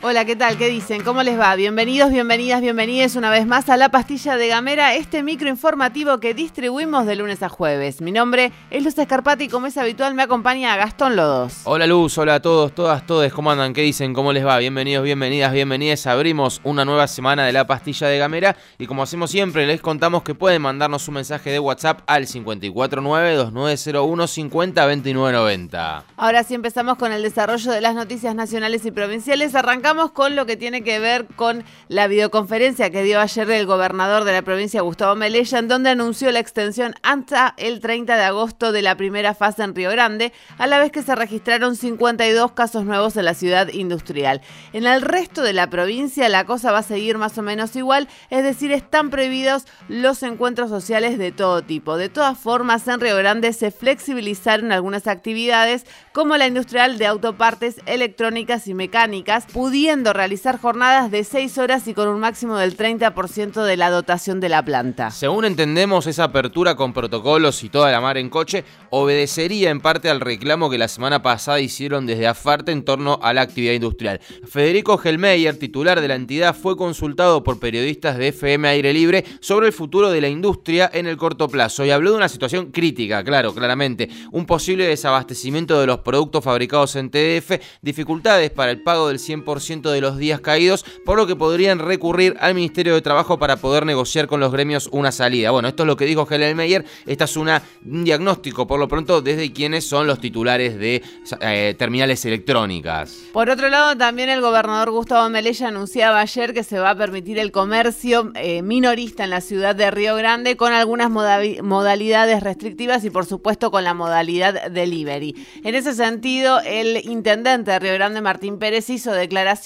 Hola, ¿qué tal? ¿Qué dicen? ¿Cómo les va? Bienvenidos, bienvenidas, bienvenidas una vez más a La Pastilla de Gamera, este micro informativo que distribuimos de lunes a jueves. Mi nombre es Luz Escarpati y como es habitual me acompaña Gastón Lodos. Hola Luz, hola a todos, todas, todos, ¿cómo andan? ¿Qué dicen? ¿Cómo les va? Bienvenidos, bienvenidas, bienvenidas. Abrimos una nueva semana de La Pastilla de Gamera y como hacemos siempre les contamos que pueden mandarnos un mensaje de WhatsApp al 549-2901-502990. Ahora sí empezamos con el desarrollo de las noticias nacionales y provinciales. Arrancamos con lo que tiene que ver con la videoconferencia que dio ayer el gobernador de la provincia, Gustavo Melella, en donde anunció la extensión hasta el 30 de agosto de la primera fase en Río Grande, a la vez que se registraron 52 casos nuevos en la ciudad industrial. En el resto de la provincia la cosa va a seguir más o menos igual, es decir, están prohibidos los encuentros sociales de todo tipo. De todas formas, en Río Grande se flexibilizaron algunas actividades como la industrial de autopartes electrónicas y mecánicas, pudiendo realizar jornadas de 6 horas y con un máximo del 30% de la dotación de la planta. Según entendemos, esa apertura con protocolos y toda la mar en coche obedecería en parte al reclamo que la semana pasada hicieron desde AFARTE en torno a la actividad industrial. Federico Gelmeyer, titular de la entidad, fue consultado por periodistas de FM Aire Libre sobre el futuro de la industria en el corto plazo y habló de una situación crítica, claro, claramente, un posible desabastecimiento de los productos fabricados en TDF, dificultades para el pago del 100% de los días caídos, por lo que podrían recurrir al Ministerio de Trabajo para poder negociar con los gremios una salida. Bueno, esto es lo que dijo Meyer. Esta es una, un diagnóstico, por lo pronto, desde quienes son los titulares de eh, terminales electrónicas. Por otro lado, también el gobernador Gustavo Melella anunciaba ayer que se va a permitir el comercio eh, minorista en la ciudad de Río Grande con algunas modalidades restrictivas y, por supuesto, con la modalidad delivery. En ese sentido, el intendente de Río Grande, Martín Pérez, hizo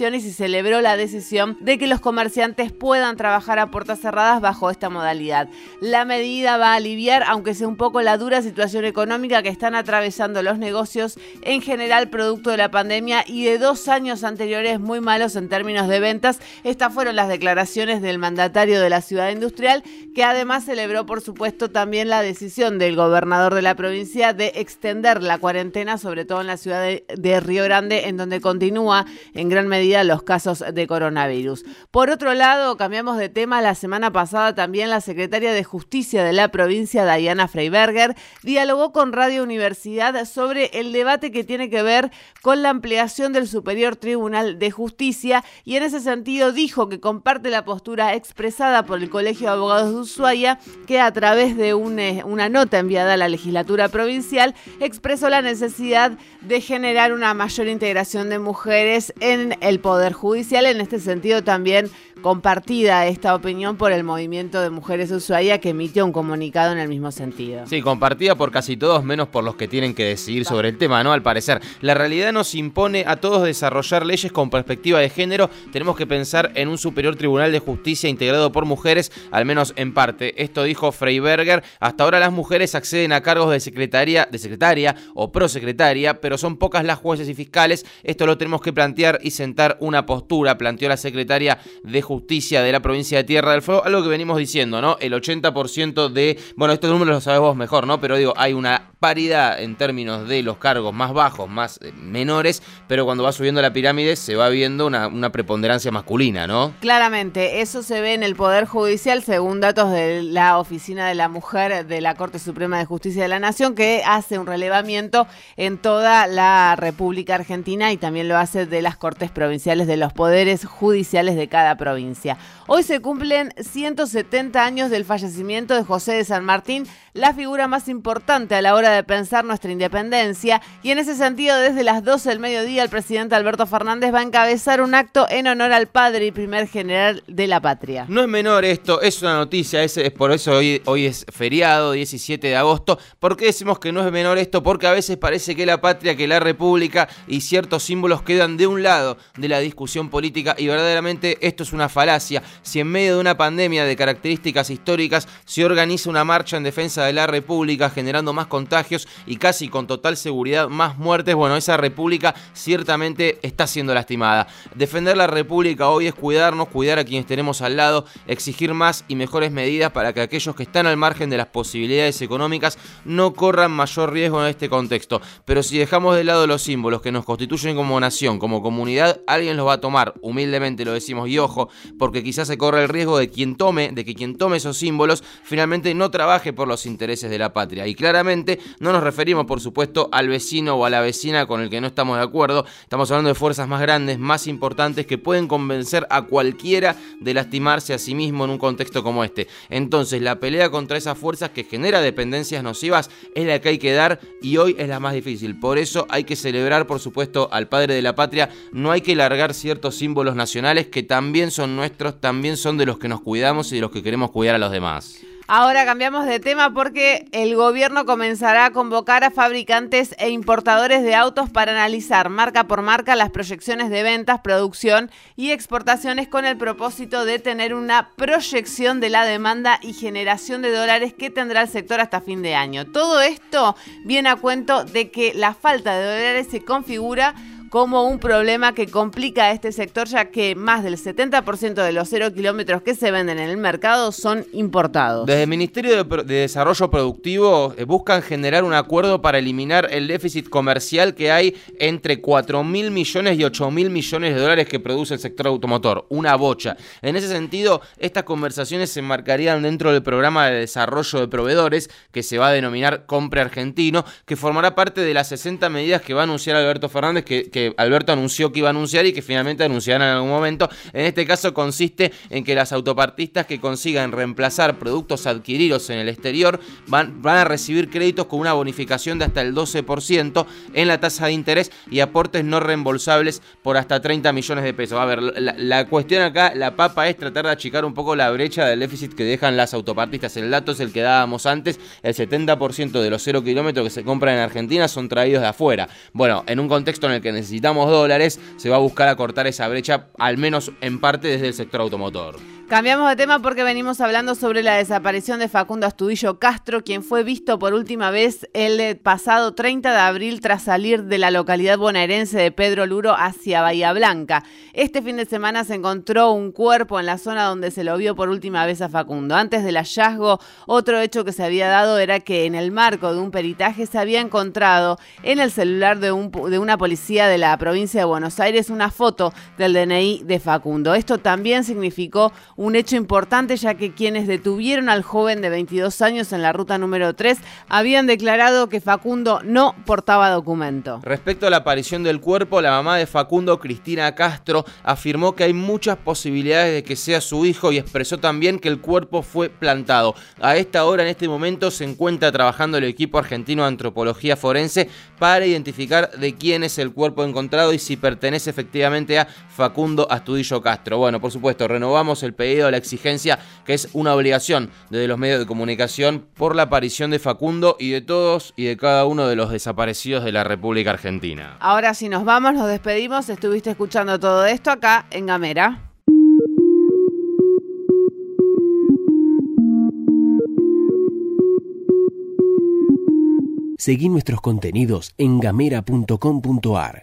y celebró la decisión de que los comerciantes puedan trabajar a puertas cerradas bajo esta modalidad. La medida va a aliviar, aunque sea un poco, la dura situación económica que están atravesando los negocios en general producto de la pandemia y de dos años anteriores muy malos en términos de ventas. Estas fueron las declaraciones del mandatario de la ciudad industrial, que además celebró, por supuesto, también la decisión del gobernador de la provincia de extender la cuarentena, sobre todo en la ciudad de Río Grande, en donde continúa en gran medida los casos de coronavirus. Por otro lado, cambiamos de tema. La semana pasada también la secretaria de Justicia de la provincia, Diana Freiberger, dialogó con Radio Universidad sobre el debate que tiene que ver con la ampliación del Superior Tribunal de Justicia y en ese sentido dijo que comparte la postura expresada por el Colegio de Abogados de Ushuaia, que a través de eh, una nota enviada a la legislatura provincial expresó la necesidad de generar una mayor integración de mujeres en el Poder Judicial. En este sentido también compartida esta opinión por el movimiento de mujeres Ushuaia que emitió un comunicado en el mismo sentido. Sí, compartida por casi todos, menos por los que tienen que decidir sobre el tema, ¿no? Al parecer, la realidad nos impone a todos desarrollar leyes con perspectiva de género. Tenemos que pensar en un superior tribunal de justicia integrado por mujeres, al menos en parte. Esto dijo Freiberger. Hasta ahora las mujeres acceden a cargos de secretaria, de secretaria o prosecretaria, pero son pocas las jueces y fiscales. Esto lo tenemos que plantear y sentar una postura, planteó la secretaria de Justicia de la provincia de Tierra del Fuego, algo que venimos diciendo, ¿no? El 80% de, bueno, estos números los sabes vos mejor, ¿no? Pero digo, hay una paridad en términos de los cargos más bajos, más eh, menores, pero cuando va subiendo la pirámide se va viendo una, una, preponderancia masculina, ¿no? Claramente, eso se ve en el Poder Judicial, según datos de la Oficina de la Mujer de la Corte Suprema de Justicia de la Nación, que hace un relevamiento en toda la República Argentina y también lo hace de las Cortes Provinciales, de los poderes judiciales de cada provincia. Hoy se cumplen 170 años del fallecimiento de José de San Martín, la figura más importante a la hora de pensar nuestra independencia, y en ese sentido desde las 12 del mediodía el presidente Alberto Fernández va a encabezar un acto en honor al padre y primer general de la patria. No es menor esto, es una noticia, es, por eso hoy, hoy es feriado, 17 de agosto. ¿Por qué decimos que no es menor esto? Porque a veces parece que la patria, que la república y ciertos símbolos quedan de un lado de la discusión política y verdaderamente esto es una falacia. Si en medio de una pandemia de características históricas se organiza una marcha en defensa de la República generando más contagios y casi con total seguridad más muertes, bueno, esa República ciertamente está siendo lastimada. Defender la República hoy es cuidarnos, cuidar a quienes tenemos al lado, exigir más y mejores medidas para que aquellos que están al margen de las posibilidades económicas no corran mayor riesgo en este contexto. Pero si dejamos de lado los símbolos que nos constituyen como nación, como comunidad, alguien los va a tomar, humildemente lo decimos, y ojo, porque quizás se corre el riesgo de quien tome, de que quien tome esos símbolos finalmente no trabaje por los intereses de la patria. Y claramente no nos referimos, por supuesto, al vecino o a la vecina con el que no estamos de acuerdo. Estamos hablando de fuerzas más grandes, más importantes, que pueden convencer a cualquiera de lastimarse a sí mismo en un contexto como este. Entonces, la pelea contra esas fuerzas que genera dependencias nocivas es la que hay que dar y hoy es la más difícil. Por eso hay que celebrar, por supuesto, al padre de la patria. No hay que largar ciertos símbolos nacionales que también son nuestros, también son de los que nos cuidamos y de los que queremos cuidar a los demás. Ahora cambiamos de tema porque el gobierno comenzará a convocar a fabricantes e importadores de autos para analizar marca por marca las proyecciones de ventas, producción y exportaciones con el propósito de tener una proyección de la demanda y generación de dólares que tendrá el sector hasta fin de año. Todo esto viene a cuento de que la falta de dólares se configura como un problema que complica a este sector, ya que más del 70% de los cero kilómetros que se venden en el mercado son importados. Desde el Ministerio de, Desarrollo Productivo eh, buscan generar un acuerdo para eliminar el déficit comercial que hay entre 4 mil millones y 8 mil millones de dólares que produce el sector automotor. Una bocha. En ese sentido, estas conversaciones se enmarcarían dentro del programa de desarrollo de proveedores que se va a denominar Compre Argentino, que formará parte de las 60 medidas que va a anunciar Alberto Fernández que Alberto anunció que iba a anunciar y que finalmente anunciarán en algún momento. En este caso consiste en que las autopartistas que consigan reemplazar productos adquiridos en el exterior van, van a recibir créditos con una bonificación de hasta el 12% en la tasa de interés y aportes no reembolsables por hasta 30 millones de pesos. A ver, la, cuestión acá, la papa es tratar de achicar un poco la brecha del déficit que dejan las autopartistas. El dato es el que dábamos antes, el 70% de los 0 kilómetros que se compran en Argentina son traídos de afuera. Bueno, en un contexto en el que necesitamos necesitamos dólares, se va a buscar acortar esa brecha, al menos en parte desde el sector automotor. Cambiamos de tema porque venimos hablando sobre la desaparición de Facundo Astudillo Castro, quien fue visto por última vez el pasado 30 de abril tras salir de la localidad bonaerense de Pedro Luro hacia Bahía Blanca. Este fin de semana se encontró un cuerpo en la zona donde se lo vio por última vez a Facundo. Antes del hallazgo, otro hecho que se había dado era que en el marco de un peritaje se había encontrado en el celular de, un, de una policía de la provincia de Buenos Aires una foto del DNI de Facundo. Esto también significó hecho importante ya que quienes detuvieron al joven de 22 años en la ruta número 3 habían declarado que Facundo no portaba documento. Respecto a la aparición del cuerpo, la mamá de Facundo, Cristina Castro, afirmó que hay muchas posibilidades de que sea su hijo y expresó también que el cuerpo fue plantado. A esta hora, en este momento, se encuentra trabajando el equipo argentino de antropología forense para identificar de quién es el cuerpo encontrado y si pertenece efectivamente a Facundo Astudillo Castro. Bueno, por supuesto, renovamos el pedido a la exigencia que es una obligación desde los medios de comunicación por la aparición de Facundo y de todos y de cada uno de los desaparecidos de la República Argentina. Ahora si nos vamos, nos despedimos. Estuviste escuchando todo esto acá en Gamera. Seguí nuestros contenidos en gamera.com.ar.